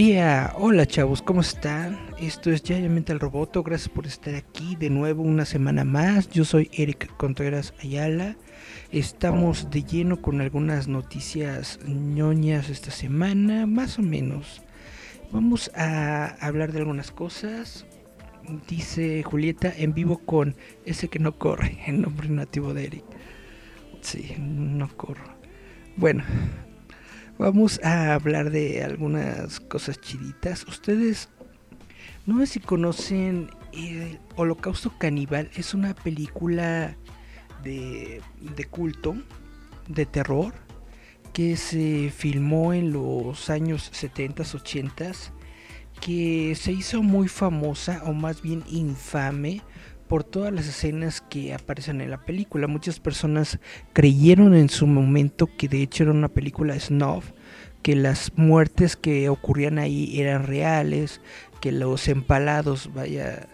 Yeah, hola chavos, ¿cómo están? Esto es Giant Metal Roboto, gracias por estar aquí de nuevo una semana más. Yo soy Eric Contreras Ayala. Estamos de lleno con algunas noticias ñoñas esta semana, más o menos. Vamos a hablar de algunas cosas. Dice Julieta en vivo con ese que no corre, el nombre nativo de Eric. Sí, no corro. Bueno, vamos a hablar de algunas cosas chiditas. Ustedes, no sé si conocen el Holocausto Caníbal. Es una película de, de culto, de terror, que se filmó en los años 70s, 80s, que se hizo muy famosa o más bien infame por todas las escenas que aparecen en la película. Muchas personas creyeron en su momento que de hecho era una película snuff, que las muertes que ocurrían ahí eran reales, que los empalados, vaya,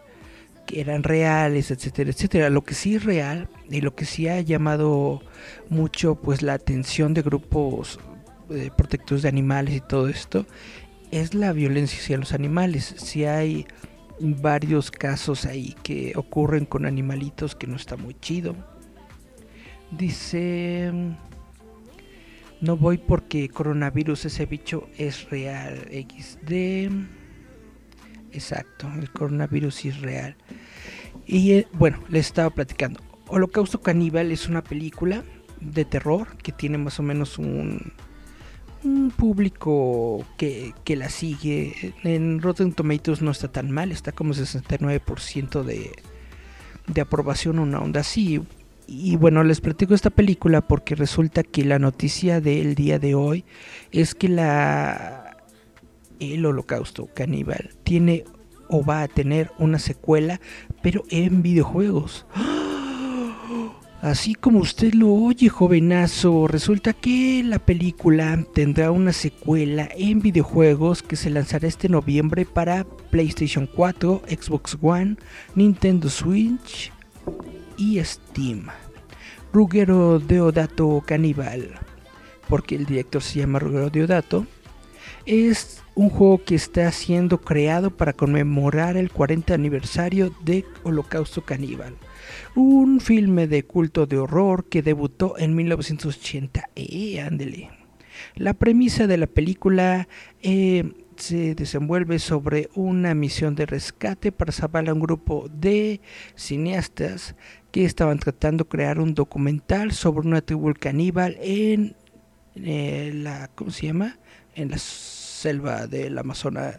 que eran reales, etcétera, etcétera. Lo que sí es real y lo que sí ha llamado mucho pues la atención de grupos eh, protectores de animales y todo esto es la violencia hacia los animales. Si hay varios casos ahí que ocurren con animalitos que no está muy chido. Dice no voy porque coronavirus ese bicho es real XD. Exacto, el coronavirus es real. Y eh, bueno, les estaba platicando. Holocausto Caníbal es una película de terror que tiene más o menos un, un público que, que la sigue. En Rotten Tomatoes no está tan mal, está como 69% de, de aprobación, una onda así. Y bueno, les platico esta película porque resulta que la noticia del día de hoy es que la el Holocausto Caníbal tiene o va a tener una secuela, pero en videojuegos. Así como usted lo oye, jovenazo, resulta que la película tendrá una secuela en videojuegos que se lanzará este noviembre para PlayStation 4, Xbox One, Nintendo Switch y Steam. Ruggero Deodato Caníbal, porque el director se llama Ruggero Deodato, es un juego que está siendo creado para conmemorar el 40 aniversario de Holocausto Caníbal un filme de culto de horror que debutó en 1980. Eh. La premisa de la película eh, se desenvuelve sobre una misión de rescate para salvar a un grupo de cineastas que estaban tratando de crear un documental sobre una tribu caníbal en eh, la ¿cómo se llama? en la selva del Amazonas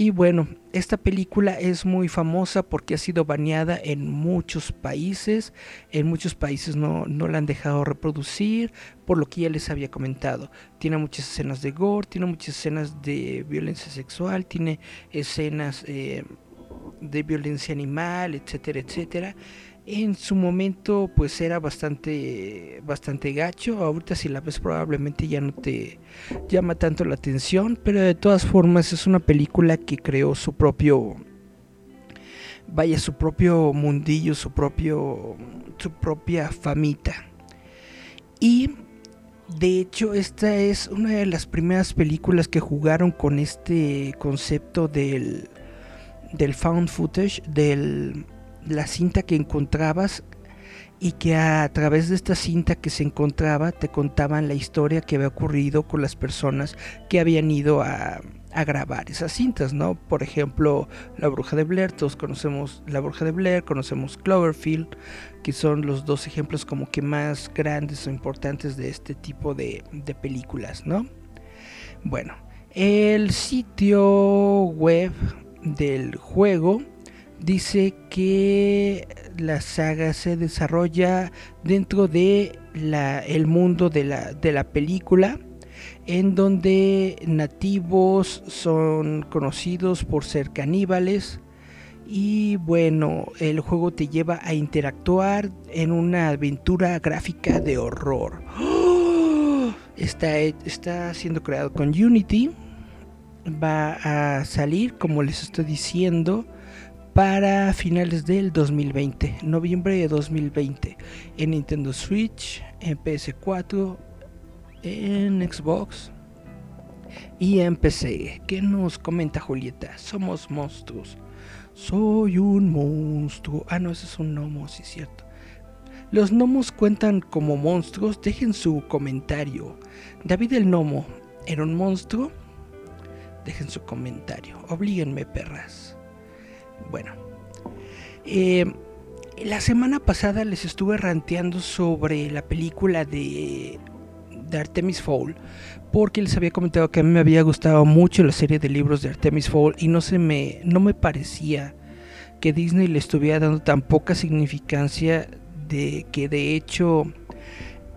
y bueno, esta película es muy famosa porque ha sido baneada en muchos países. En muchos países no, no la han dejado reproducir, por lo que ya les había comentado. Tiene muchas escenas de gore, tiene muchas escenas de violencia sexual, tiene escenas eh, de violencia animal, etcétera, etcétera en su momento pues era bastante bastante gacho. Ahorita si la ves probablemente ya no te llama tanto la atención pero de todas formas es una película que creó su propio vaya su propio mundillo su propio su propia famita. Y de hecho esta es una de las primeras películas que jugaron con este concepto del del found footage del la cinta que encontrabas y que a través de esta cinta que se encontraba te contaban la historia que había ocurrido con las personas que habían ido a, grabar esas cintas, ¿no? Por ejemplo, La Bruja de Blair, todos conocemos La Bruja de Blair, conocemos Cloverfield, que son los dos ejemplos como que más grandes o importantes de este tipo de, de películas, ¿no? Bueno, el sitio web del juego dice que la saga se desarrolla dentro de la, el mundo de la, de la película en donde nativos son conocidos por ser caníbales y bueno, el juego te lleva a interactuar en una aventura gráfica de horror. Está, está siendo creado con Unity. Va a salir, como les estoy diciendo, para finales del 2020, noviembre de 2020, en Nintendo Switch, en PS4, en Xbox y en PC. ¿Qué nos comenta Julieta? Somos monstruos. Soy un monstruo. Ah, no, ese es un gnomo, sí cierto. Los gnomos cuentan como monstruos. Dejen su comentario. David el gnomo, ¿era un monstruo? Dejen su comentario. Oblíguenme, perras. Bueno. Eh, la semana pasada les estuve ranteando sobre la película de, Artemis Fowl. Porque les había comentado que a mí me había gustado mucho la serie de libros de Artemis Fowl. Y no se me. no me parecía que Disney le estuviera dando tan poca significancia de que de hecho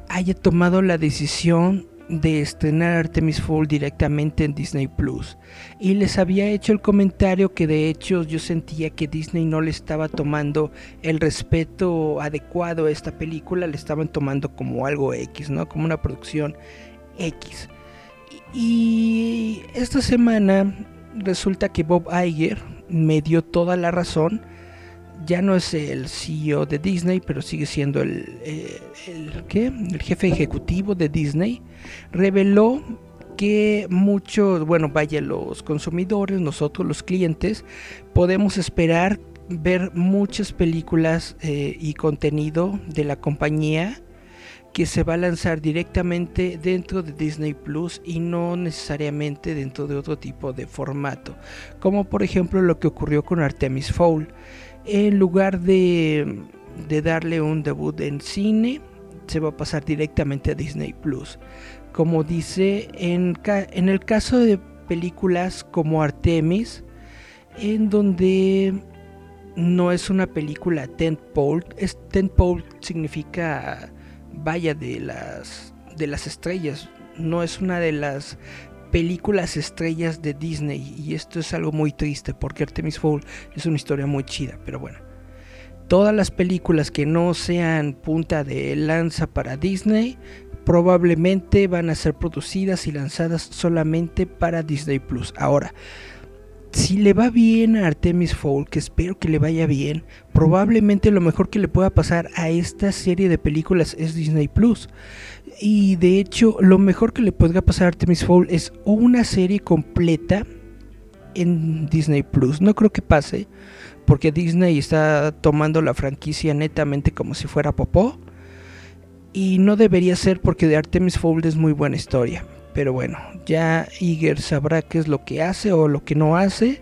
haya tomado la decisión de estrenar Artemis Fowl directamente en Disney Plus. Y les había hecho el comentario que de hecho yo sentía que Disney no le estaba tomando el respeto adecuado a esta película, le estaban tomando como algo X, ¿no? Como una producción X. Y esta semana resulta que Bob Iger me dio toda la razón ya no es el CEO de Disney, pero sigue siendo el, eh, el jefe ejecutivo de Disney, reveló que muchos, bueno, vaya, los consumidores, nosotros los clientes, podemos esperar ver muchas películas eh, y contenido de la compañía que se va a lanzar directamente dentro de Disney Plus y no necesariamente dentro de otro tipo de formato, como por ejemplo lo que ocurrió con Artemis Fowl en lugar de, darle un debut en cine, se va a pasar directamente a Disney Plus. Como dice, en, el caso de películas como Artemis, en donde no es una película tentpole, es, tentpole significa vaya de las de las estrellas, no es una de las películas estrellas de Disney y esto es algo muy triste porque Artemis Fowl es una historia muy chida, pero bueno. Todas las películas que no sean punta de lanza para Disney probablemente van a ser producidas y lanzadas solamente para Disney Plus. Ahora, si le va bien a Artemis Fowl, que espero que le vaya bien, probablemente lo mejor que le pueda pasar a esta serie de películas es Disney Plus. Y de hecho, lo mejor que le podría pasar a Artemis Fowl es una serie completa en Disney Plus. No creo que pase, porque Disney está tomando la franquicia netamente como si fuera popó. Y no debería ser porque de Artemis Fowl es muy buena historia. Pero bueno, ya Iger sabrá qué es lo que hace o lo que no hace.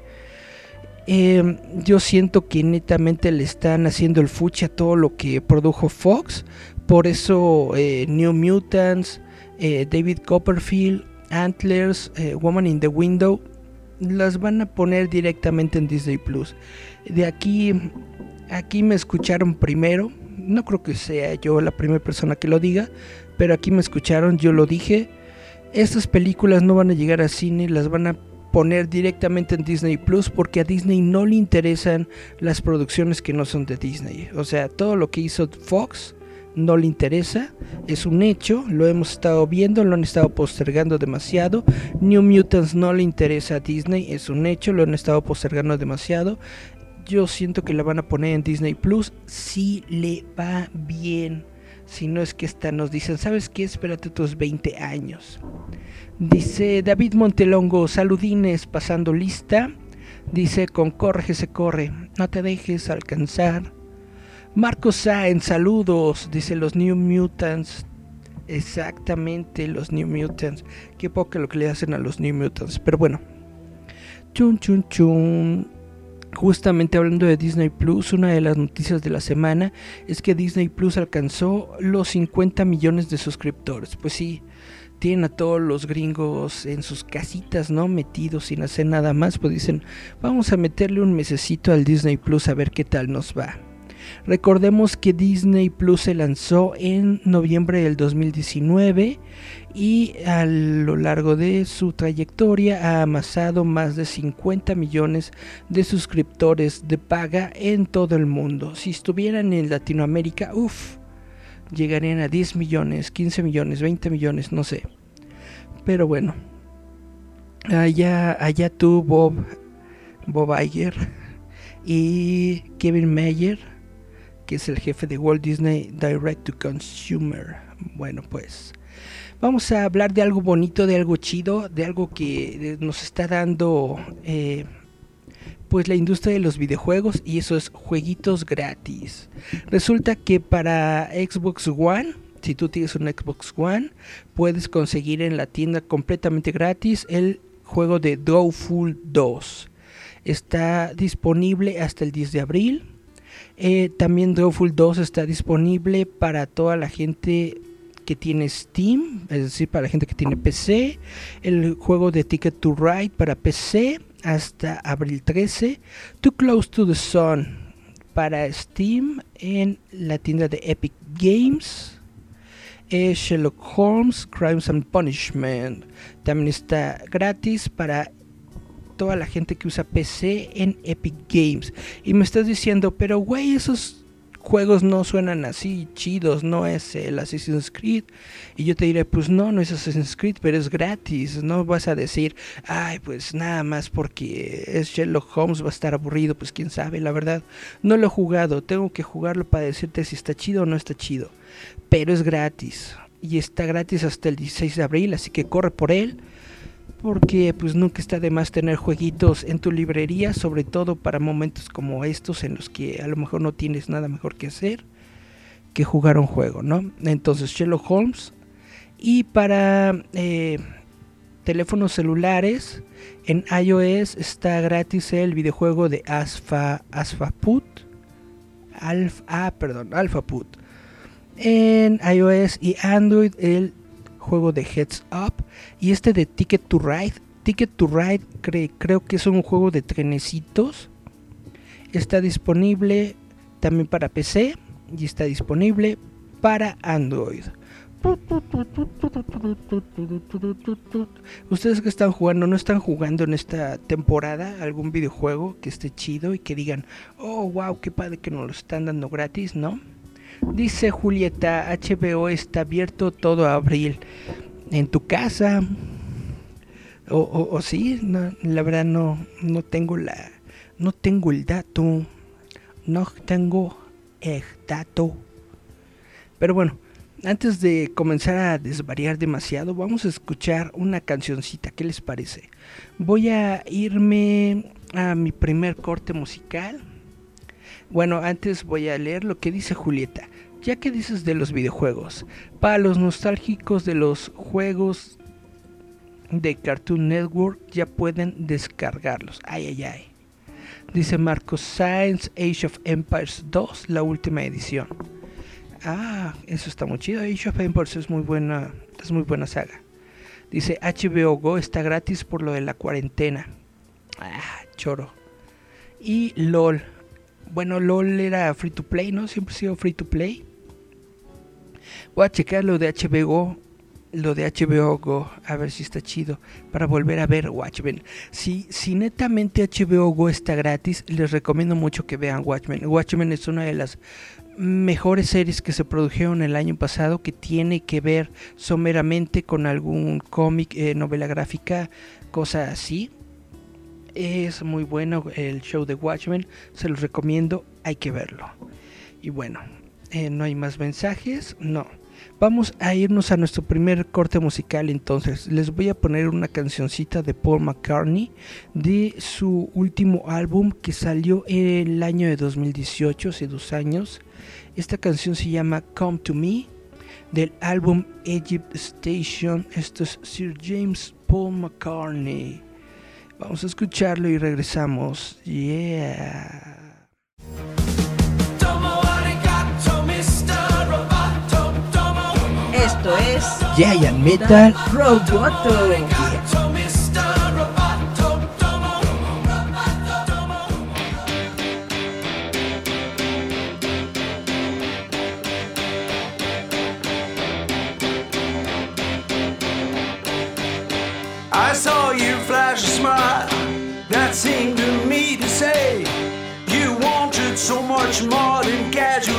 Em, yo siento que netamente le están haciendo el fuchi a todo lo que produjo Fox. Por eso eh, New Mutants, eh, David Copperfield, Antlers, eh, Woman in the Window, las van a poner directamente en Disney Plus. De aquí, aquí me escucharon primero. No creo que sea yo la primera persona que lo diga, pero aquí me escucharon, yo lo dije. Estas películas no van a llegar a cine, las van a poner directamente en Disney Plus porque a Disney no le interesan las producciones que no son de Disney. O sea, todo lo que hizo Fox no le interesa, es un hecho, lo hemos estado viendo, lo han estado postergando demasiado. New Mutants no le interesa a Disney, es un hecho, lo han estado postergando demasiado. Yo siento que la van a poner en Disney Plus si le va bien. Si no es que esta nos dicen, ¿sabes qué? Espérate tus 20 años. Dice David Montelongo, saludines, pasando lista. Dice, con corre se corre, no te dejes alcanzar Marcos Sáenz, saludos, dice los New Mutants. Exactamente, los New Mutants. Qué poco lo que le hacen a los New Mutants. Pero bueno. Chun, chun, chun. Justamente hablando de Disney Plus, una de las noticias de la semana es que Disney Plus alcanzó los 50 millones de suscriptores. Pues sí, tienen a todos los gringos en sus casitas, ¿no? Metidos sin hacer nada más, pues dicen, vamos a meterle un mesecito al Disney Plus a ver qué tal nos va. Recordemos que Disney Plus se lanzó en noviembre del 2019 y a lo largo de su trayectoria ha amasado más de 50 millones de suscriptores de paga en todo el mundo. Si estuvieran en Latinoamérica, uff, llegarían a 10 millones, 15 millones, 20 millones, no sé. Pero bueno, allá, allá tú, Bob, Bob Iger y Kevin Mayer, que es el jefe de Walt Disney Direct to Consumer. Bueno, pues vamos a hablar de algo bonito, de algo chido, de algo que nos está dando eh, pues la industria de los videojuegos y eso es jueguitos gratis. Resulta que para Xbox One, si tú tienes un Xbox One, puedes conseguir en la tienda completamente gratis el juego de Drawful 2. Está disponible hasta el 10 de abril. Eh, también Drawful 2 está disponible para toda la gente que tiene Steam, es decir, para la gente que tiene PC. El juego de Ticket to Ride para PC hasta abril 13. Too Close to the Sun para Steam en la tienda de Epic Games. Eh, Sherlock Holmes Crimes and Punishment también está gratis para toda la gente que usa PC en Epic Games. Y me estás diciendo, pero güey, esos juegos no suenan así chidos, no es el Assassin's Creed. Y yo te diré, pues no, no es Assassin's Creed, pero es gratis. No vas a decir, ay, pues nada más porque es Sherlock Holmes va a estar aburrido, pues quién sabe, la verdad. No lo he jugado, tengo que jugarlo para decirte si está chido o no está chido. Pero es gratis. Y está gratis hasta el 16 de abril, así que corre por él porque pues nunca está de más tener jueguitos en tu librería, sobre todo para momentos como estos en los que a lo mejor no tienes nada mejor que hacer que jugar un juego, ¿no? Entonces Sherlock Holmes y para eh, teléfonos celulares en iOS está gratis el videojuego de Asfa Asfaput Alpha, ah, perdón, Alphaput. En iOS y Android el juego de Heads Up y este de Ticket to Ride. Ticket to Ride creo que es un juego de trenecitos. Está disponible también para PC y está disponible para Android. Ustedes que están jugando, no están jugando en esta temporada algún videojuego que esté chido y que digan, oh wow, qué padre que nos lo están dando gratis, ¿no? Dice Julieta, HBO está abierto todo abril. ¿En tu casa? O, sí, la verdad no, no tengo la, no tengo el dato, no tengo el dato. Pero bueno, antes de comenzar a desvariar demasiado, vamos a escuchar una cancioncita. ¿Qué les parece? Voy a irme a mi primer corte musical. Bueno, antes voy a leer lo que dice Julieta. Ya que dices de los videojuegos, para los nostálgicos de los juegos de Cartoon Network ya pueden descargarlos. Ay, ay, ay. Dice Marcos Science Age of Empires 2, la última edición. Ah, eso está muy chido. Age of Empires es muy buena, es muy buena saga. Dice HBO Go está gratis por lo de la cuarentena. Ah, choro. Y LOL bueno, LOL era free to play, ¿no? Siempre ha sido free to play. Voy a checar lo de HBO, lo de HBO Go, a ver si está chido, para volver a ver Watchmen. Si, si netamente HBO Go está gratis, les recomiendo mucho que vean Watchmen. Watchmen es una de las mejores series que se produjeron el año pasado que tiene que ver someramente con algún cómic, eh, novela gráfica, cosa así. Es muy bueno el show de Watchmen, se los recomiendo, hay que verlo. Y bueno, eh, no hay más mensajes, no. Vamos a irnos a nuestro primer corte musical entonces. Les voy a poner una cancioncita de Paul McCartney de su último álbum que salió en el año de 2018, hace dos años. Esta canción se llama Come to Me del álbum Egypt Station. Esto es Sir James Paul McCartney. Vamos a escucharlo y regresamos. Yeah. Esto es Giant Metal Roboto. that seemed to me to say you wanted so much more than casual.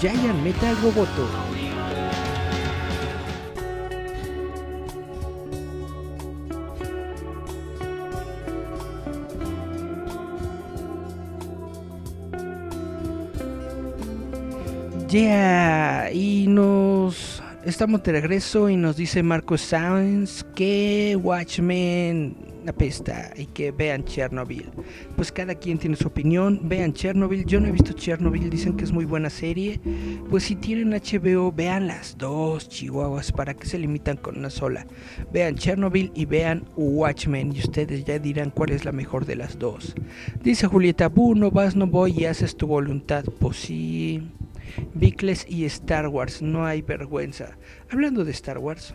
Giant Metal Roboto. Yeah, y nos estamos de regreso y nos dice Marco Sáenz que Watchmen apesta y que vean Chernobyl. Pues cada quien tiene su opinión, vean Chernobyl, yo no he visto Chernobyl, dicen que es muy buena serie, pues si tienen HBO, vean las dos chihuahuas, para que se limitan con una sola. Vean Chernobyl y vean Watchmen y ustedes ya dirán cuál es la mejor de las dos. Dice Julieta, Bu, no vas, no voy y haces tu voluntad. Pues sí. Bicles y Star Wars, no hay vergüenza. Hablando de Star Wars,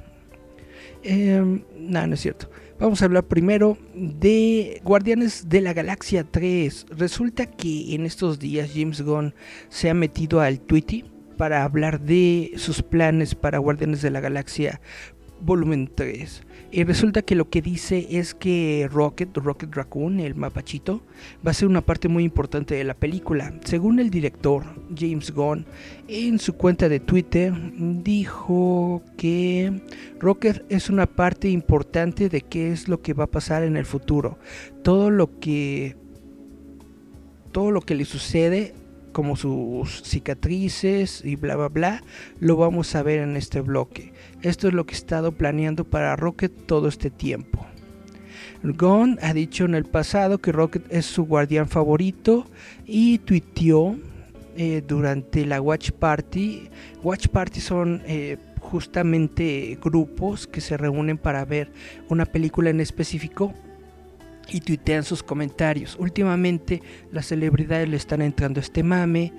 eh, no, no es cierto. Vamos a hablar primero de Guardianes de la Galaxia 3. Resulta que en estos días James Gunn se ha metido al Twitter para hablar de sus planes para Guardianes de la Galaxia volumen 3. Y resulta que lo que dice es que Rocket, Rocket Raccoon, el mapachito, va a ser una parte muy importante de la película. Según el director James Gunn, en su cuenta de Twitter dijo que Rocket es una parte importante de qué es lo que va a pasar en el futuro. Todo lo que todo lo que le sucede como sus cicatrices y bla bla bla, lo vamos a ver en este bloque. Esto es lo que he estado planeando para Rocket todo este tiempo. Gon ha dicho en el pasado que Rocket es su guardián favorito y tuiteó eh, durante la Watch Party. Watch Party son eh, justamente grupos que se reúnen para ver una película en específico y tuitean sus comentarios. Últimamente las celebridades le están entrando a este mame.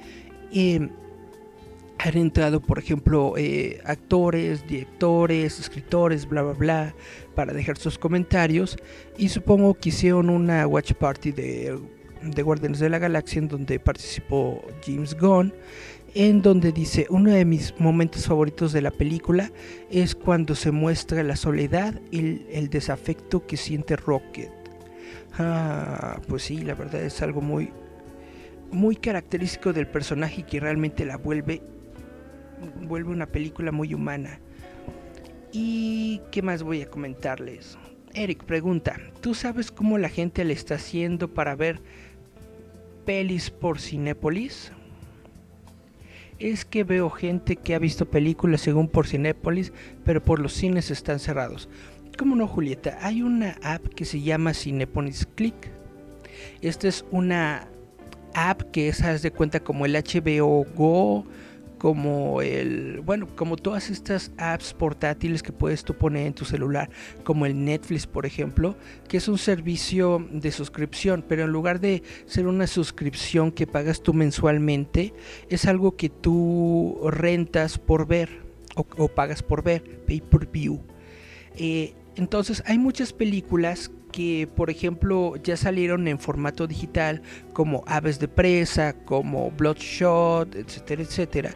Han entrado, por ejemplo, eh, actores, directores, escritores, bla, bla, bla, para dejar sus comentarios. Y supongo que hicieron una watch party de, de Guardianes de la Galaxia en donde participó James Gunn. En donde dice, uno de mis momentos favoritos de la película es cuando se muestra la soledad y el desafecto que siente Rocket. Ah, pues sí, la verdad es algo muy, muy característico del personaje que realmente la vuelve, vuelve una película muy humana. ¿Y qué más voy a comentarles? Eric pregunta, ¿tú sabes cómo la gente le está haciendo para ver pelis por Cinépolis? Es que veo gente que ha visto películas según por Cinépolis, pero por los cines están cerrados. ¿Cómo no, Julieta? Hay una app que se llama Cinepolis Click. Esta es una app que es, haz de cuenta, como el HBO Go, como el, bueno, como todas estas apps portátiles que puedes tú poner en tu celular, como el Netflix, por ejemplo, que es un servicio de suscripción, pero en lugar de ser una suscripción que pagas tú mensualmente, es algo que tú rentas por ver o, o pagas por ver, pay per view. Eh, entonces hay muchas películas que por ejemplo ya salieron en formato digital como Aves de Presa, como Bloodshot, etcétera, etcétera,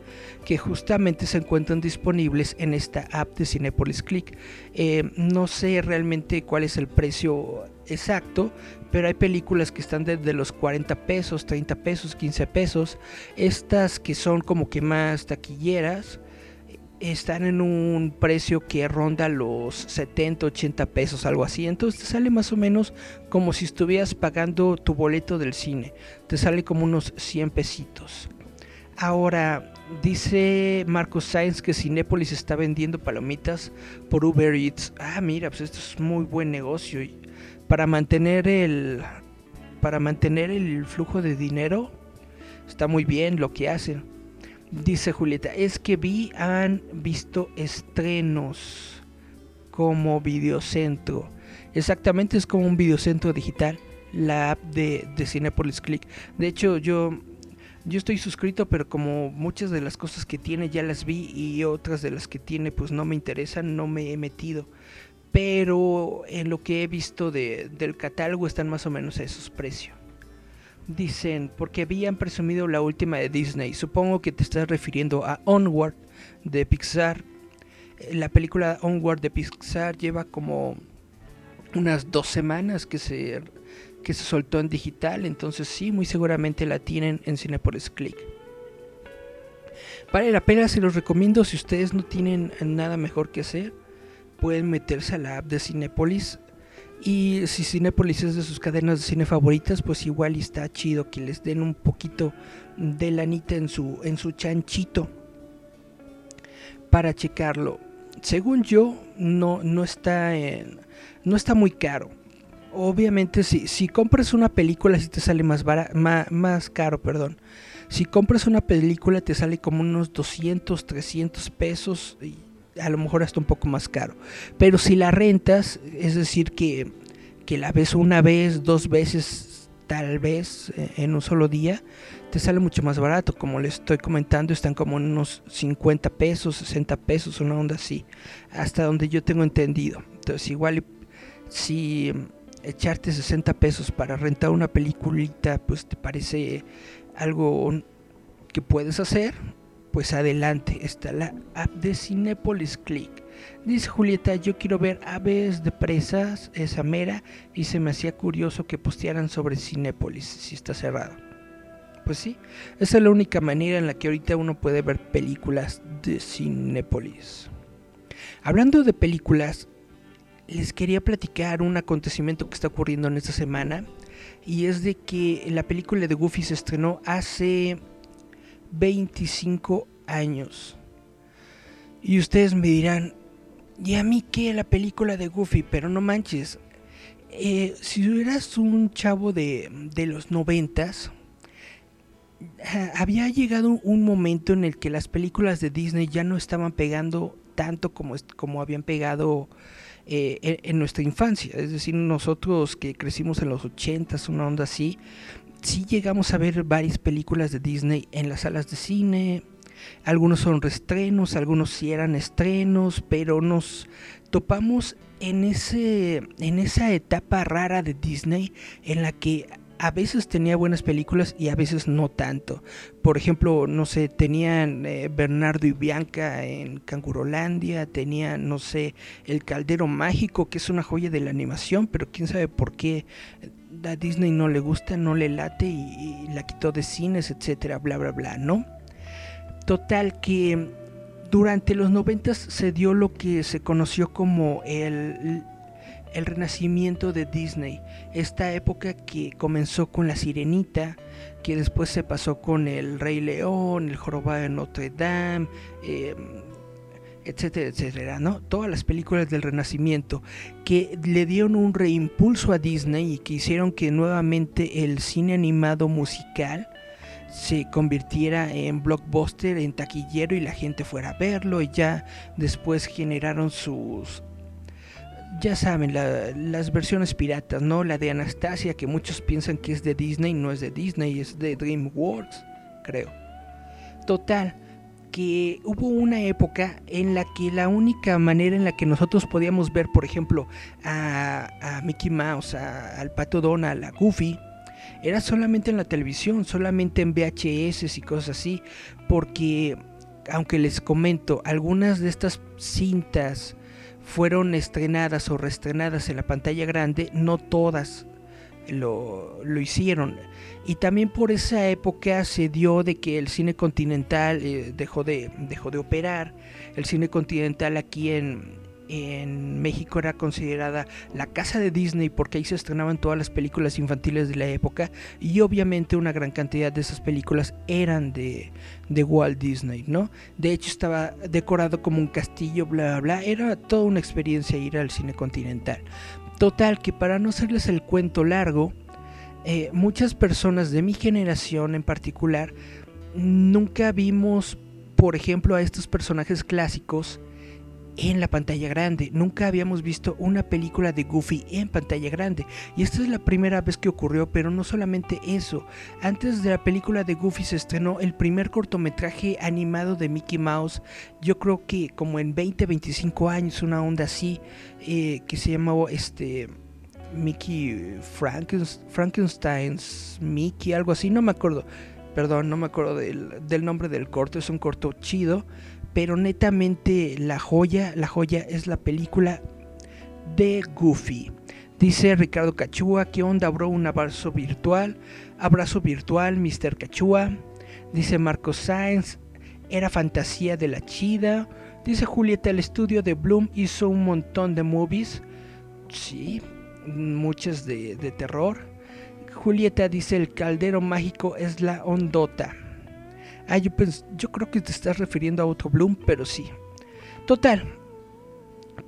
que justamente se encuentran disponibles en esta app de Cinepolis Click. Eh, no sé realmente cuál es el precio exacto, pero hay películas que están desde los 40 pesos, 30 pesos, 15 pesos. Estas que son como que más taquilleras están en un precio que ronda los 70, 80 pesos, algo así. Entonces te sale más o menos como si estuvieras pagando tu boleto del cine. Te sale como unos 100 pesitos. Ahora, dice Marcos Sainz que Cinépolis está vendiendo palomitas por Uber Eats. Ah, mira, pues esto es muy buen negocio. Para mantener el para mantener el flujo de dinero está muy bien lo que hacen. Dice Julieta, es que vi, han visto estrenos como videocentro. Exactamente es como un videocentro digital, la app de, de Cinepolis Click. De hecho, yo, yo estoy suscrito, pero como muchas de las cosas que tiene ya las vi y otras de las que tiene pues no me interesan, no me he metido. Pero en lo que he visto de, del catálogo están más o menos a esos precios. Dicen, porque habían presumido la última de Disney. Supongo que te estás refiriendo a Onward de Pixar. Eh, la película Onward de Pixar lleva como unas dos semanas que se, que se soltó en digital. Entonces sí, muy seguramente la tienen en Cinepolis Click. Vale la pena, se los recomiendo si ustedes no tienen nada mejor que hacer. Pueden meterse a la app de Cinepolis y si Cinepolis es de sus cadenas de cine favoritas, pues igual está chido que les den un poquito de lanita en su, en su chanchito para checarlo. Según yo, no, no, está, en, no está muy caro. obviamente si, si compras una película si te sale más, bara- ma- más caro, perdón. Si compras una película te sale como unos 200, 300 pesos y a lo mejor hasta un poco más caro. Pero si la rentas, es decir, que, que la ves una vez, dos veces, tal vez eh, en un solo día, te sale mucho más barato. Como les estoy comentando, están como en unos 50 pesos, 60 pesos, una onda así, hasta donde yo tengo entendido. Entonces, igual si echarte 60 pesos para rentar una peliculita, pues te parece algo que puedes hacer, pues adelante. Está la app de Cinepolis Click. Dice Julieta, yo quiero ver aves de presas, esa mera, y se me hacía curioso que postearan sobre Cinépolis, si está cerrado. Pues sí, esa es la única manera en la que ahorita uno puede ver películas de Cinépolis. Hablando de películas, les quería platicar un acontecimiento que está ocurriendo en esta semana, y es de que la película de Goofy se estrenó hace 25 años. Y ustedes me dirán, ¿y a mí qué la película de Goofy? Pero no manches. eh, si eras un chavo de, de los noventas, había llegado un momento en el que las películas de Disney ya no estaban pegando tanto como, como habían pegado eh, en, en nuestra infancia. Es decir, nosotros que crecimos en los 80s, una onda así, sí llegamos a ver varias películas de Disney en las salas de cine. Algunos son reestrenos, algunos sí eran estrenos, pero nos topamos en ese en esa etapa rara de Disney en la que a veces tenía buenas películas y a veces no tanto. Por ejemplo, no sé, tenían eh, Bernardo y Bianca en Cangurolandia, tenían, no sé, El Caldero Mágico, que es una joya de la animación, pero quién sabe por qué a Disney no le gusta, no le late y, la quitó de cines, etcétera, bla, bla, bla, ¿no? Total que durante los noventas se dio lo que se conoció como el, el renacimiento de Disney. Esta época que comenzó con La Sirenita, que después se pasó con El Rey León, El Jorobado de Notre Dame, eh, etcétera, etcétera, ¿no? Todas las películas del Renacimiento que le dieron un reimpulso a Disney y que hicieron que nuevamente el cine animado musical se convirtiera en blockbuster, en taquillero y la gente fuera a verlo y ya después generaron sus ya saben, la- las versiones piratas, ¿no? La de Anastasia, que muchos piensan que es de Disney, no es de Disney, es de DreamWorks, creo. Total, que hubo una época en la que la única manera en la que nosotros podíamos ver, por ejemplo, a, Mickey Mouse, a- al Pato Donald, a Goofy, era solamente en la televisión, solamente en VHS y cosas así, porque, aunque les comento, algunas de estas cintas fueron estrenadas o reestrenadas en la pantalla grande, no todas lo, lo hicieron. Y también por esa época se dio de que el cine continental eh, dejó, de, dejó de operar. El cine continental aquí en, en México era considerada la casa de Disney porque ahí se estrenaban todas las películas infantiles de la época y obviamente una gran cantidad de esas películas eran de, de Walt Disney, ¿no? De hecho estaba decorado como un castillo, bla, bla, bla. Era toda una experiencia ir al cine continental. Total, que para no hacerles el cuento largo, eh, muchas personas de mi generación en particular nunca vimos, por ejemplo, a estos personajes clásicos en la pantalla grande. Nunca habíamos visto una película de Goofy en pantalla grande. Y esta es la primera vez que ocurrió, pero no solamente eso. Antes de la película de Goofy se estrenó el primer cortometraje animado de Mickey Mouse. Yo creo que como en 20, 25 años, una onda así, eh, que se llamaba este... Mickey Frankenst- Frankenstein's Mickey, algo así, no me acuerdo. Perdón, no me acuerdo del, nombre del corto, es un corto chido, pero netamente la joya, la joya es la película de Goofy. Dice Ricardo Cachúa, ¿qué onda, bro? Un abrazo virtual. Abrazo virtual, Mr. Cachúa. Dice Marcos Sainz, era fantasía de la chida. Dice Julieta, el estudio de Bloom hizo un montón de movies. Sí, muchas de, de terror. Julieta dice, el caldero mágico es la ondota. Ah, yo, yo creo que te estás refiriendo a otro Bloom, pero sí. Total,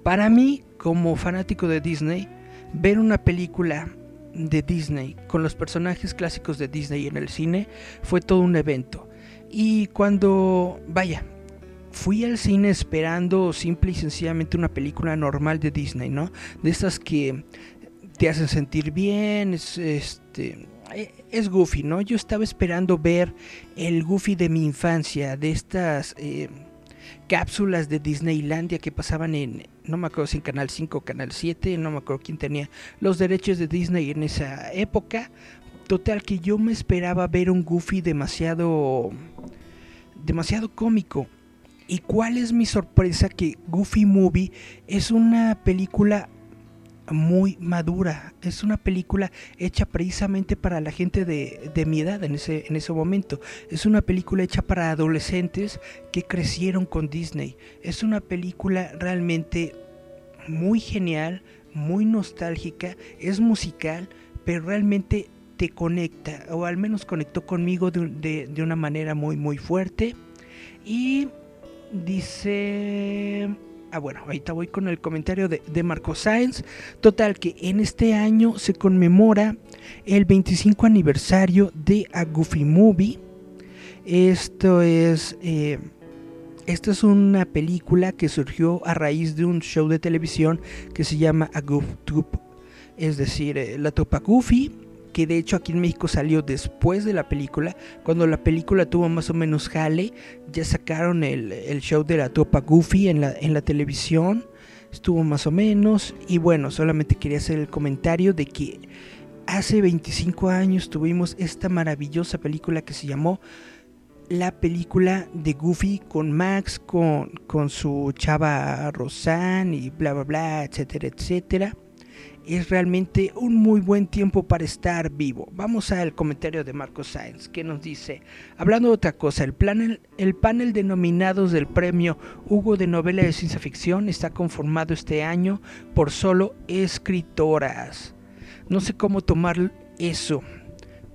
para mí, como fanático de Disney, ver una película de Disney con los personajes clásicos de Disney en el cine fue todo un evento. Y cuando, vaya, fui al cine esperando simple y sencillamente una película normal de Disney, ¿no? De esas que te hacen sentir bien, es, este, es Goofy, ¿no? Yo estaba esperando ver el Goofy de mi infancia, de estas eh, cápsulas de Disneylandia que pasaban en, no me acuerdo si en Canal 5 o Canal 7, no me acuerdo quién tenía los derechos de Disney en esa época. Total que yo me esperaba ver un Goofy demasiado demasiado cómico. ¿Y cuál es mi sorpresa? Que Goofy Movie es una película muy madura. Es una película hecha precisamente para la gente de, de, mi edad en ese, en ese momento. Es una película hecha para adolescentes que crecieron con Disney. Es una película realmente muy genial, muy nostálgica, es musical, pero realmente te conecta, o al menos conectó conmigo de, de, de una manera muy, muy fuerte. Y dice... Ah, bueno, ahorita voy con el comentario de, Marco Sáenz. Total, que en este año se conmemora el 25 aniversario de A Goofy Movie. Esto es. Eh, esta es una película que surgió a raíz de un show de televisión que se llama A Goof Troop. Es decir, eh, la tropa Goofy que de hecho aquí en México salió después de la película, cuando la película tuvo más o menos jale, ya sacaron el, el show de la tropa Goofy en la, en la televisión, estuvo más o menos, y bueno, solamente quería hacer el comentario de que hace 25 años tuvimos esta maravillosa película que se llamó la película de Goofy con Max, con, con su chava Rosanne y bla bla bla, etcétera, etcétera es realmente un muy buen tiempo para estar vivo. Vamos al comentario de Marcos Sáenz, que nos dice, hablando de otra cosa, el, panel, el panel de nominados del premio Hugo de Novela de Ciencia Ficción está conformado este año por solo escritoras. No sé cómo tomar eso,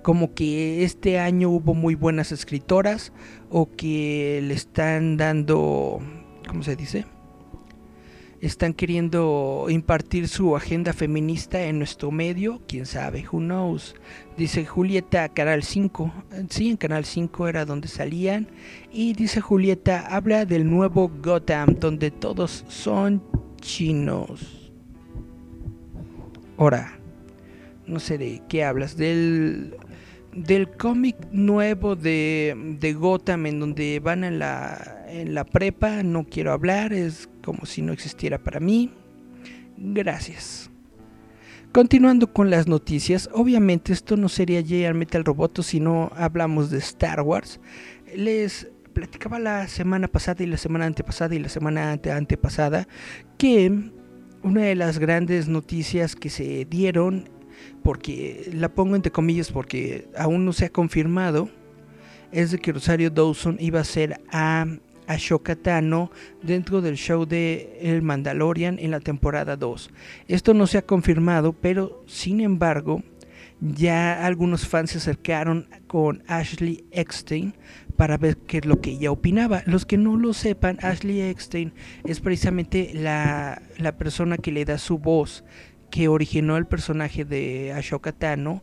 como que este año hubo muy buenas escritoras o que le están dando, ¿cómo se dice? Están queriendo impartir su agenda feminista en nuestro medio, quién sabe, who knows. Dice Julieta, Canal 5, sí, en Canal 5 era donde salían. Y dice Julieta, habla del nuevo Gotham, donde todos son chinos. Ahora, no sé de qué hablas, del del cómic nuevo de, de, Gotham en donde van en la, en la prepa, no quiero hablar, es como si no existiera para mí. Gracias. Continuando con las noticias, obviamente esto no sería J.R. Metal Roboto si no hablamos de Star Wars. Les platicaba la semana pasada y la semana antepasada y la semana ante antepasada que una de las grandes noticias que se dieron porque la pongo entre comillas porque aún no se ha confirmado, es de que Rosario Dawson iba a ser a Ashoka Tano dentro del show de El Mandalorian en la temporada 2. Esto no se ha confirmado, pero sin embargo, ya algunos fans se acercaron con Ashley Eckstein para ver qué es lo que ella opinaba. Los que no lo sepan, Ashley Eckstein es precisamente la, la persona que le da su voz que originó el personaje de Ashoka Tano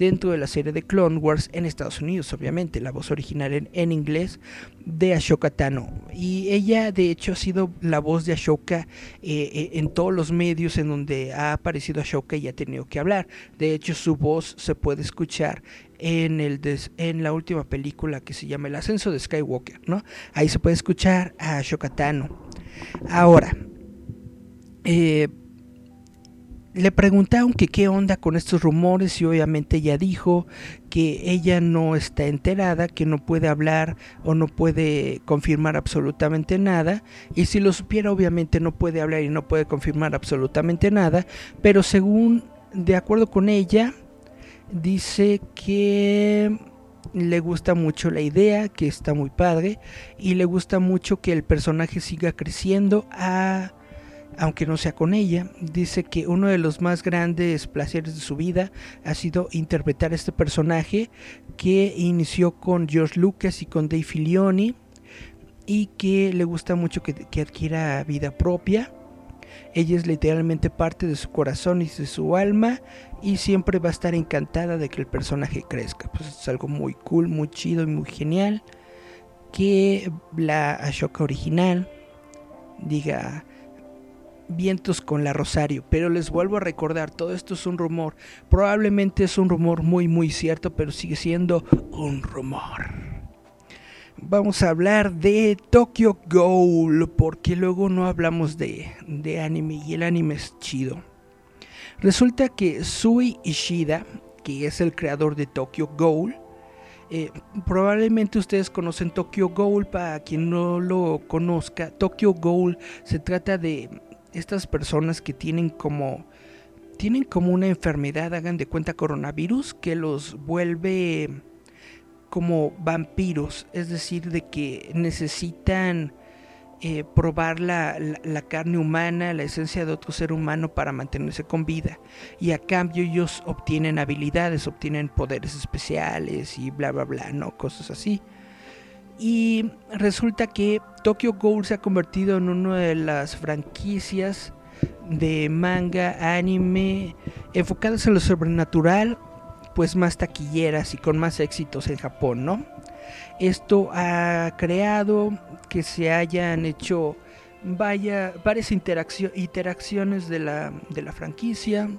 dentro de la serie de Clone Wars en Estados Unidos, obviamente, la voz original en, inglés de Ashoka Tano. Y ella, de hecho, ha sido la voz de Ashoka eh, en todos los medios en donde ha aparecido Ashoka y ha tenido que hablar. De hecho, su voz se puede escuchar en, el en la última película que se llama El ascenso de Skywalker, ¿no? Ahí se puede escuchar a Ashoka Tano. Ahora, eh, le preguntaron que qué onda con estos rumores y obviamente ella dijo que ella no está enterada, que no puede hablar o no puede confirmar absolutamente nada. Y si lo supiera obviamente no puede hablar y no puede confirmar absolutamente nada, pero según de acuerdo con ella dice que le gusta mucho la idea, que está muy padre y le gusta mucho que el personaje siga creciendo a aunque no sea con ella, dice que uno de los más grandes placeres de su vida ha sido interpretar este personaje que inició con George Lucas y con Dave Filoni y que le gusta mucho que, que adquiera vida propia. Ella es literalmente parte de su corazón y de su alma y siempre va a estar encantada de que el personaje crezca. Pues es algo muy cool, muy chido y muy genial que la Ashoka original diga vientos con la Rosario, pero les vuelvo a recordar, todo esto es un rumor, probablemente es un rumor muy muy cierto, pero sigue siendo un rumor. Vamos a hablar de Tokyo Ghoul, porque luego no hablamos de, de anime y el anime es chido. Resulta que Sui Ishida, que es el creador de Tokyo Ghoul, eh, probablemente ustedes conocen Tokyo Ghoul, para quien no lo conozca, Tokyo Ghoul se trata de estas personas que tienen como tienen como una enfermedad, hagan de cuenta coronavirus, que los vuelve como vampiros, es decir, de que necesitan eh, probar la, la, carne humana, la esencia de otro ser humano para mantenerse con vida. Y a cambio ellos obtienen habilidades, obtienen poderes especiales y bla, bla, bla, ¿no? Cosas así. Y resulta que Tokyo Ghoul se ha convertido en una de las franquicias de manga, anime, enfocadas en lo sobrenatural, pues más taquilleras y con más éxitos en Japón, ¿no? Esto ha creado que se hayan hecho vaya, varias interacciones de la, de la franquicia.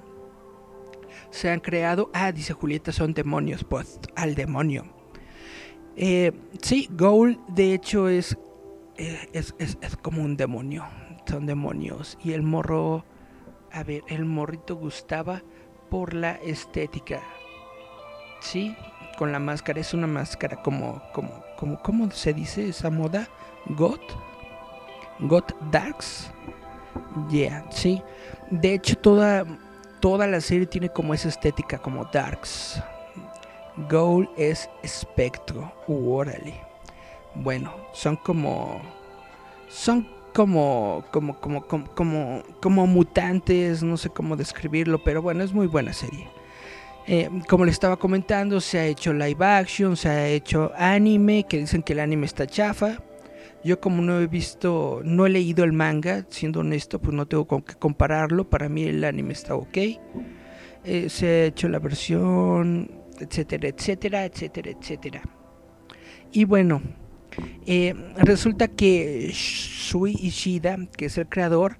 Se han creado. Ah, dice Julieta, son demonios. Pues al demonio. Eh, sí, Ghoul de hecho es, eh, es, es, es, como un demonio. Son demonios. Y el morro. A ver, el morrito gustaba por la estética. Sí, con la máscara. Es una máscara como, como, como, ¿cómo se dice esa moda? God, God Darks. Yeah, sí. De hecho, toda, toda la serie tiene como esa estética, como Darks. Goal es espectro. Uh, órale. Bueno, son como. Son como, como, como, como, como, mutantes, no sé cómo describirlo, pero bueno, es muy buena serie. Eh, como les estaba comentando, se ha hecho live action, se ha hecho anime, que dicen que el anime está chafa. Yo como no he visto, no he leído el manga, siendo honesto, pues no tengo con qué compararlo. Para mí el anime está ok. Eh, se ha hecho la versión, etcétera, etcétera, etcétera, etcétera. Y bueno, eh, resulta que Shui Ishida, que es el creador,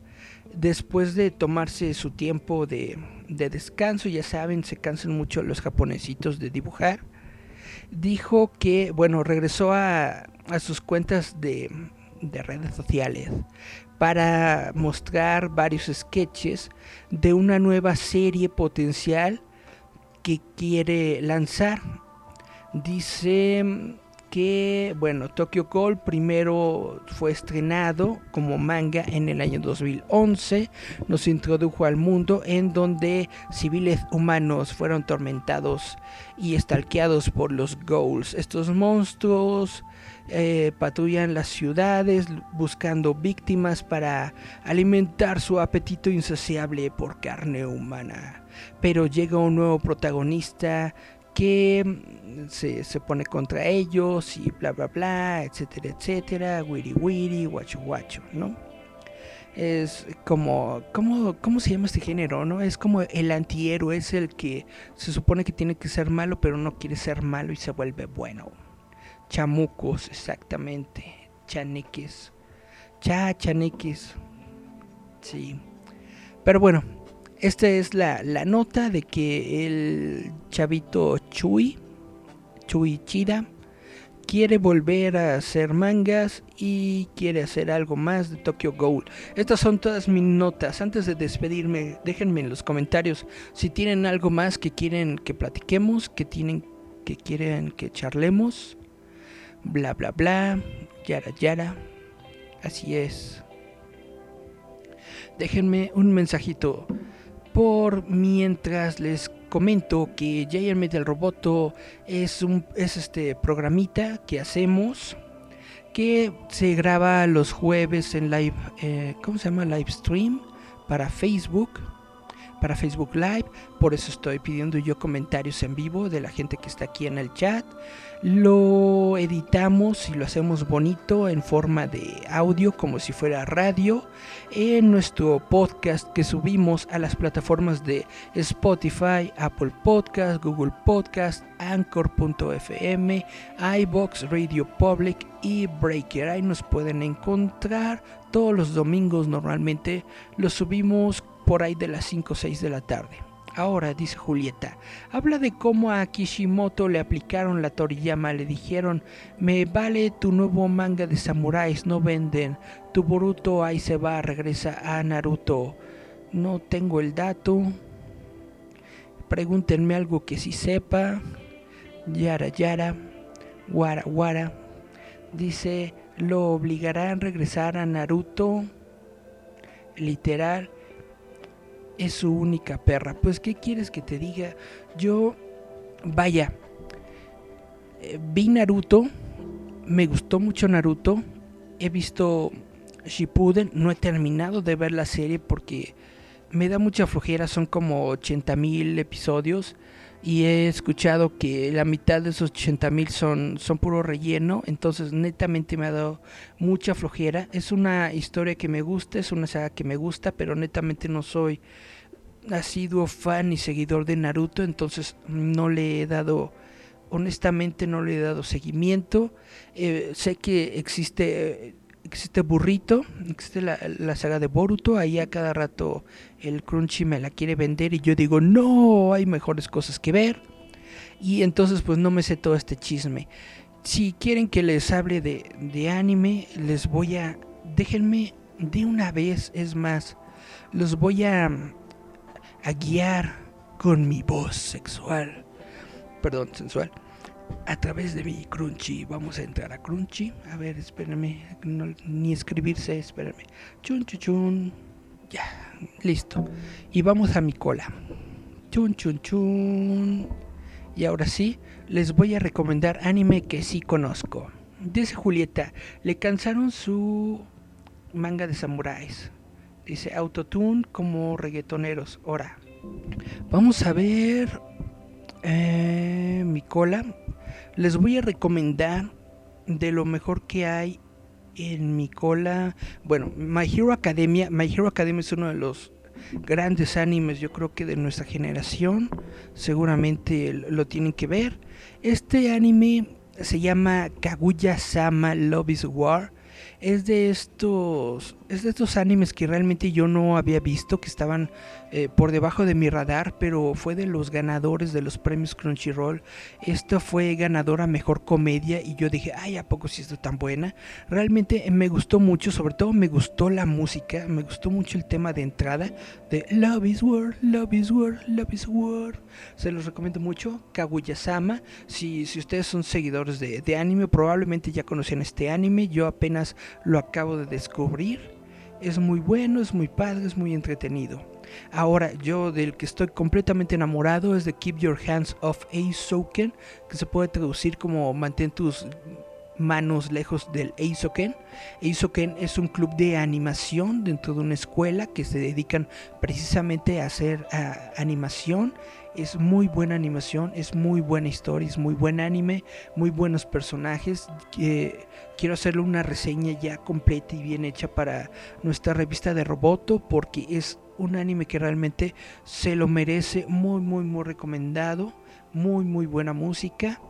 después de tomarse su tiempo de, de descanso, ya saben, se cansan mucho los japonesitos de dibujar, dijo que, bueno, regresó a, a sus cuentas de, de redes sociales para mostrar varios sketches de una nueva serie potencial que quiere lanzar. Dice que, bueno, Tokyo Ghoul primero fue estrenado como manga en el año 2011, nos introdujo al mundo en donde civiles humanos fueron tormentados y estalqueados por los ghouls, estos monstruos eh, patrullan las ciudades buscando víctimas para alimentar su apetito insaciable por carne humana. Pero llega un nuevo protagonista que mm, se, se, pone contra ellos y bla bla bla, etcétera, etcétera, wiri wiri, guacho guacho, ¿no? Es como, ¿cómo, ¿cómo se llama este género, no? Es como el antihéroe, es el que se supone que tiene que ser malo, pero no quiere ser malo y se vuelve bueno. Chamucos, exactamente. Chaniques. Cha, chaniques. Sí. Pero bueno, esta es la, la, nota de que el chavito Chui, Chui Chida, quiere volver a hacer mangas y quiere hacer algo más de Tokyo Ghoul. Estas son todas mis notas. Antes de despedirme, déjenme en los comentarios si tienen algo más que quieren que platiquemos, que tienen que quieren que charlemos bla bla bla, yara yara. Así es. Déjenme un mensajito por mientras les comento que Giant Metal Roboto es un es este programita que hacemos que se graba los jueves en live eh, ¿cómo se llama? live stream para Facebook para Facebook Live, por eso estoy pidiendo yo comentarios en vivo de la gente que está aquí en el chat. Lo editamos y lo hacemos bonito en forma de audio como si fuera radio en nuestro podcast que subimos a las plataformas de Spotify, Apple Podcast, Google Podcast, Anchor.fm, iBox, Radio Public y Breaker. Ahí nos pueden encontrar todos los domingos normalmente. Lo subimos por ahí de las 5 o 6 de la tarde. Ahora, dice Julieta, habla de cómo a Kishimoto le aplicaron la Toriyama, le dijeron, me vale tu nuevo manga de samuráis, no venden, tu Boruto ahí se va, regresa a Naruto. No tengo el dato. Pregúntenme algo que sí sepa. Yara Yara, Wara Wara. Dice, lo obligarán a regresar a Naruto. Literal es su única perra. Pues, ¿qué quieres que te diga? Yo, vaya, eh, vi Naruto, me gustó mucho Naruto, he visto Shippuden, no he terminado de ver la serie porque me da mucha flojera, son como 80 mil episodios y he escuchado que la mitad de esos 80 mil son, son puro relleno, entonces netamente me ha dado mucha flojera. Es una historia que me gusta, es una saga que me gusta, pero netamente no soy asiduo fan y seguidor de Naruto, entonces no le he dado, honestamente no le he dado seguimiento. Eh, sé que existe existe Burrito, existe la, saga de Boruto, ahí a cada rato el Crunchy me la quiere vender y yo digo, no, hay mejores cosas que ver. Y entonces pues no me sé todo este chisme. Si quieren que les hable de, de anime, les voy a... Déjenme de una vez, es más, los voy a, a guiar con mi voz sexual. Perdón, sensual a través de mi Crunchy. Vamos a entrar a Crunchy. A ver, espérenme. No, ni escribirse, espérenme. Chun, chun, chun. Ya, listo. Y vamos a mi cola. Chun, chun, chun. Y ahora sí, les voy a recomendar anime que sí conozco. Dice Julieta, le cansaron su manga de samuráis. Dice Autotune como reggaetoneros. Ahora, vamos a ver eh, mi cola les voy a recomendar de lo mejor que hay en mi cola. Bueno, My Hero Academia. My Hero Academia es uno de los grandes animes, yo creo que de nuestra generación. Seguramente lo tienen que ver. Este anime se llama Kaguya Sama Love is War es de estos es de estos animes que realmente yo no había visto que estaban eh, por debajo de mi radar pero fue de los ganadores de los premios Crunchyroll. Esta fue ganadora mejor comedia y yo dije ay a poco si esto tan buena realmente me gustó mucho sobre todo me gustó la música me gustó mucho el tema de entrada de Love is War Love is War Love is War. Se los recomiendo mucho Kaguya-sama. Si, si ustedes son seguidores de, de anime probablemente ya conocían este anime yo apenas lo acabo de descubrir. Es muy bueno, es muy padre, es muy entretenido. Ahora, yo del que estoy completamente enamorado es de Keep Your Hands Off Aizoken, que se puede traducir como mantén tus manos lejos del Eisoken. Eisoken es un club de animación dentro de una escuela que se dedican precisamente a hacer animación. Es muy buena animación, es muy buena historia, es muy buen anime, muy buenos personajes. Quiero hacerle una reseña ya completa y bien hecha para nuestra revista de Roboto porque es un anime que realmente se lo merece, muy muy muy recomendado, muy muy buena música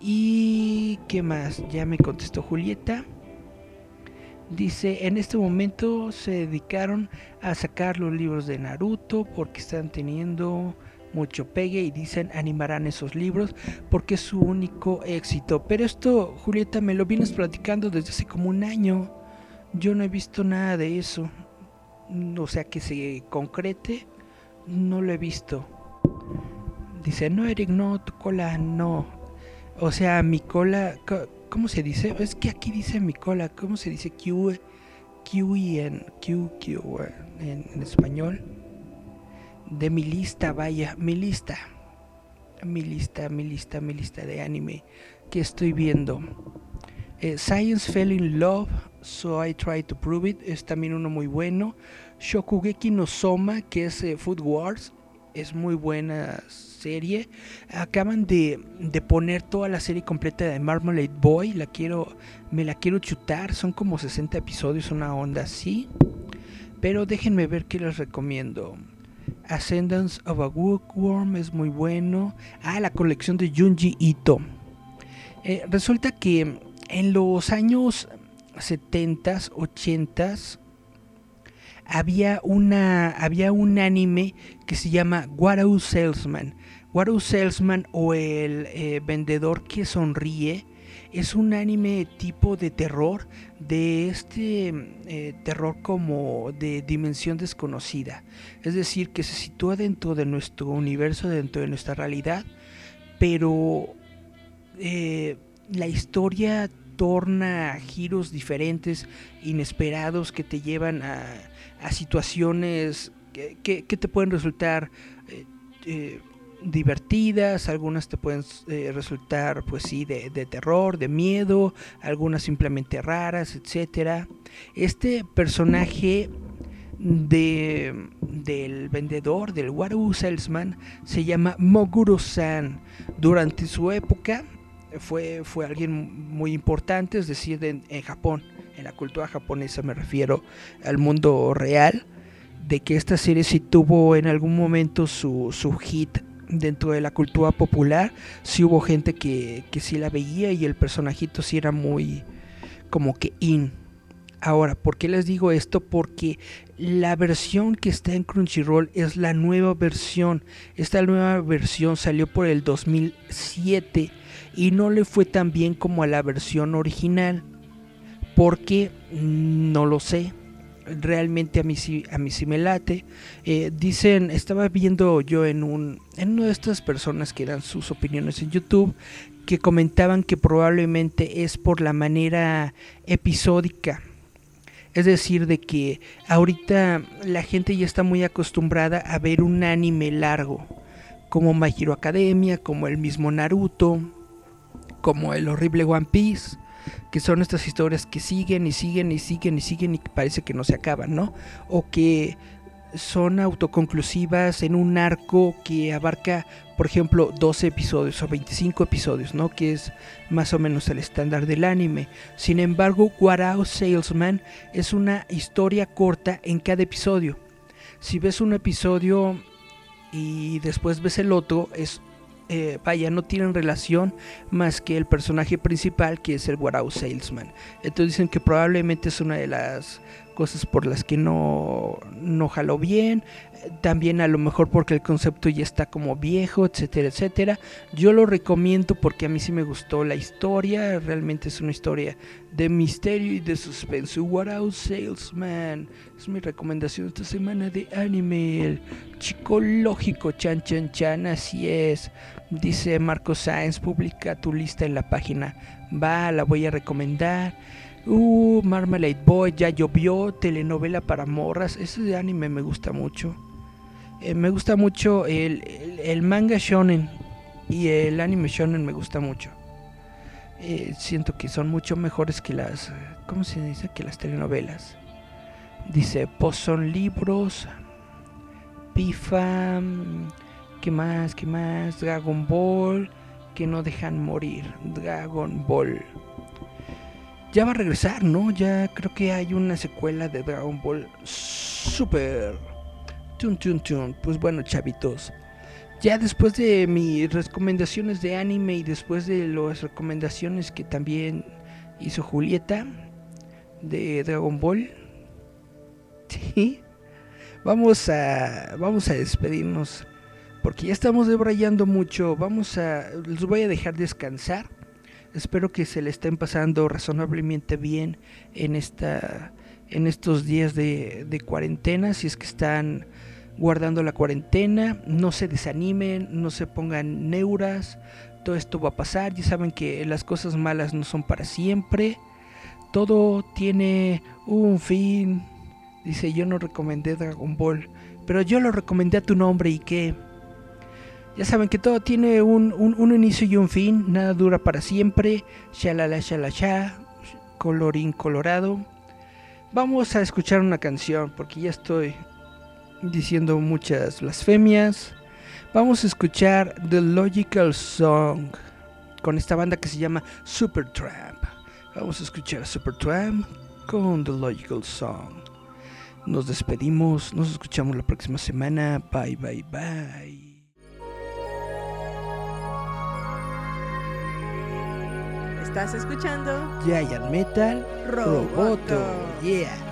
¿Y qué más? Ya me contestó Julieta. Dice, en este momento se dedicaron a sacar los libros de Naruto porque están teniendo mucho pegue y dicen animarán esos libros porque es su único éxito. Pero esto, Julieta, me lo vienes platicando desde hace como un año. Yo no he visto nada de eso. O sea, que se concrete, no lo he visto. Dice, no, Eric, no, tu cola, no. O sea, mi cola, ¿cómo se dice? Es que aquí dice mi cola, ¿cómo se dice Q, Q en Q, Q en, español? De mi lista, vaya, mi lista. Mi lista, mi lista, mi lista de anime que estoy viendo. Eh, Science Fell in Love, So I Try to Prove It, es también uno muy bueno. Shokugeki no Soma, que es eh, Food Wars. Es muy buena serie. Acaban de, de, poner toda la serie completa de Marmalade Boy. La quiero, me la quiero chutar. Son como 60 episodios, una onda así. Pero déjenme ver qué les recomiendo. Ascendance of a Bookworm es muy bueno. Ah, la colección de Junji Ito. Eh, resulta que en los años 70s, 80s, había, una, había un anime que se llama Warau Salesman. Warau Salesman o el eh, vendedor que sonríe es un anime tipo de terror, de este eh, terror como de dimensión desconocida. Es decir, que se sitúa dentro de nuestro universo, dentro de nuestra realidad, pero eh, la historia torna giros diferentes, inesperados, que te llevan a, situaciones que, te pueden resultar eh, divertidas, algunas te pueden eh, resultar pues sí de, terror, de miedo, algunas simplemente raras, etcétera. Este personaje de, del vendedor, del Waru Salesman, se llama Moguro-san. Durante su época fue, fue alguien muy importante, es decir, en, en Japón, en la cultura japonesa me refiero al mundo real, de que esta serie sí tuvo en algún momento su, su hit dentro de la cultura popular sí hubo gente que, que sí la veía y el personajito sí era muy como que in. Ahora, ¿por qué les digo esto? Porque la versión que está en Crunchyroll es la nueva versión. Esta nueva versión salió por el 2007 y no le fue tan bien como a la versión original. Porque no lo sé realmente a mí sí, a mí sí me late. Eh, dicen, estaba viendo yo en, un, en una de estas personas que dan sus opiniones en YouTube, que comentaban que probablemente es por la manera episódica. Es decir, de que ahorita la gente ya está muy acostumbrada a ver un anime largo, como My Academia, como el mismo Naruto, como el horrible One Piece que son estas historias que siguen y siguen y siguen y siguen y parece que no se acaban, ¿no? O que son autoconclusivas en un arco que abarca, por ejemplo, 12 episodios o 25 episodios, ¿no? Que es más o menos el estándar del anime. Sin embargo, Warao Salesman es una historia corta en cada episodio. Si ves un episodio y después ves el otro, es eh, vaya, no tienen relación más que el personaje principal que es el Warau Salesman. Entonces dicen que probablemente es una de las cosas por las que no, no jaló bien, también a lo mejor porque el concepto ya está como viejo, etcétera, etcétera. Yo lo recomiendo porque a mí sí me gustó la historia, realmente es una historia de misterio y de suspenso. What out salesman, es mi recomendación esta semana de anime, el chico lógico, chan chan chan, así es. Dice Marco Sáenz, publica tu lista en la página. Va, la voy a recomendar. Uh, Marmalade Boy, ya llovió, telenovela para morras. Ese de anime me gusta mucho. Eh, me gusta mucho el, manga shonen y el anime shonen me gusta mucho. Eh, siento que son mucho mejores que las, ¿cómo se dice? Que las telenovelas. Dice, pues son libros, Pifa, ¿qué más? ¿Qué más? Dragon Ball, que no dejan morir. Dragon Ball. Ya va a regresar, ¿no? Ya creo que hay una secuela de Dragon Ball Super pues bueno, chavitos. Ya después de mis recomendaciones de anime y después de las recomendaciones que también hizo Julieta de Dragon Ball, ¿sí? vamos a vamos a despedirnos porque ya estamos debrayando mucho. Vamos a los voy a dejar descansar. Espero que se le estén pasando razonablemente bien en esta en estos días de, de cuarentena, si es que están guardando la cuarentena, no se desanimen, no se pongan neuras, todo esto va a pasar, ya saben que las cosas malas no son para siempre, todo tiene un fin, dice yo no recomendé Dragon Ball, pero yo lo recomendé a tu nombre y que... Ya saben que todo tiene un, un, inicio y un fin, nada dura para siempre, shalala shalala, colorín colorado. Vamos a escuchar una canción porque ya estoy diciendo muchas blasfemias. Vamos a escuchar The Logical Song con esta banda que se llama Supertramp. Vamos a escuchar a Supertramp con The Logical Song. Nos despedimos, nos escuchamos la próxima semana. Bye, bye, bye. Estás escuchando Giant Metal Roboto. Roboto. Yeah.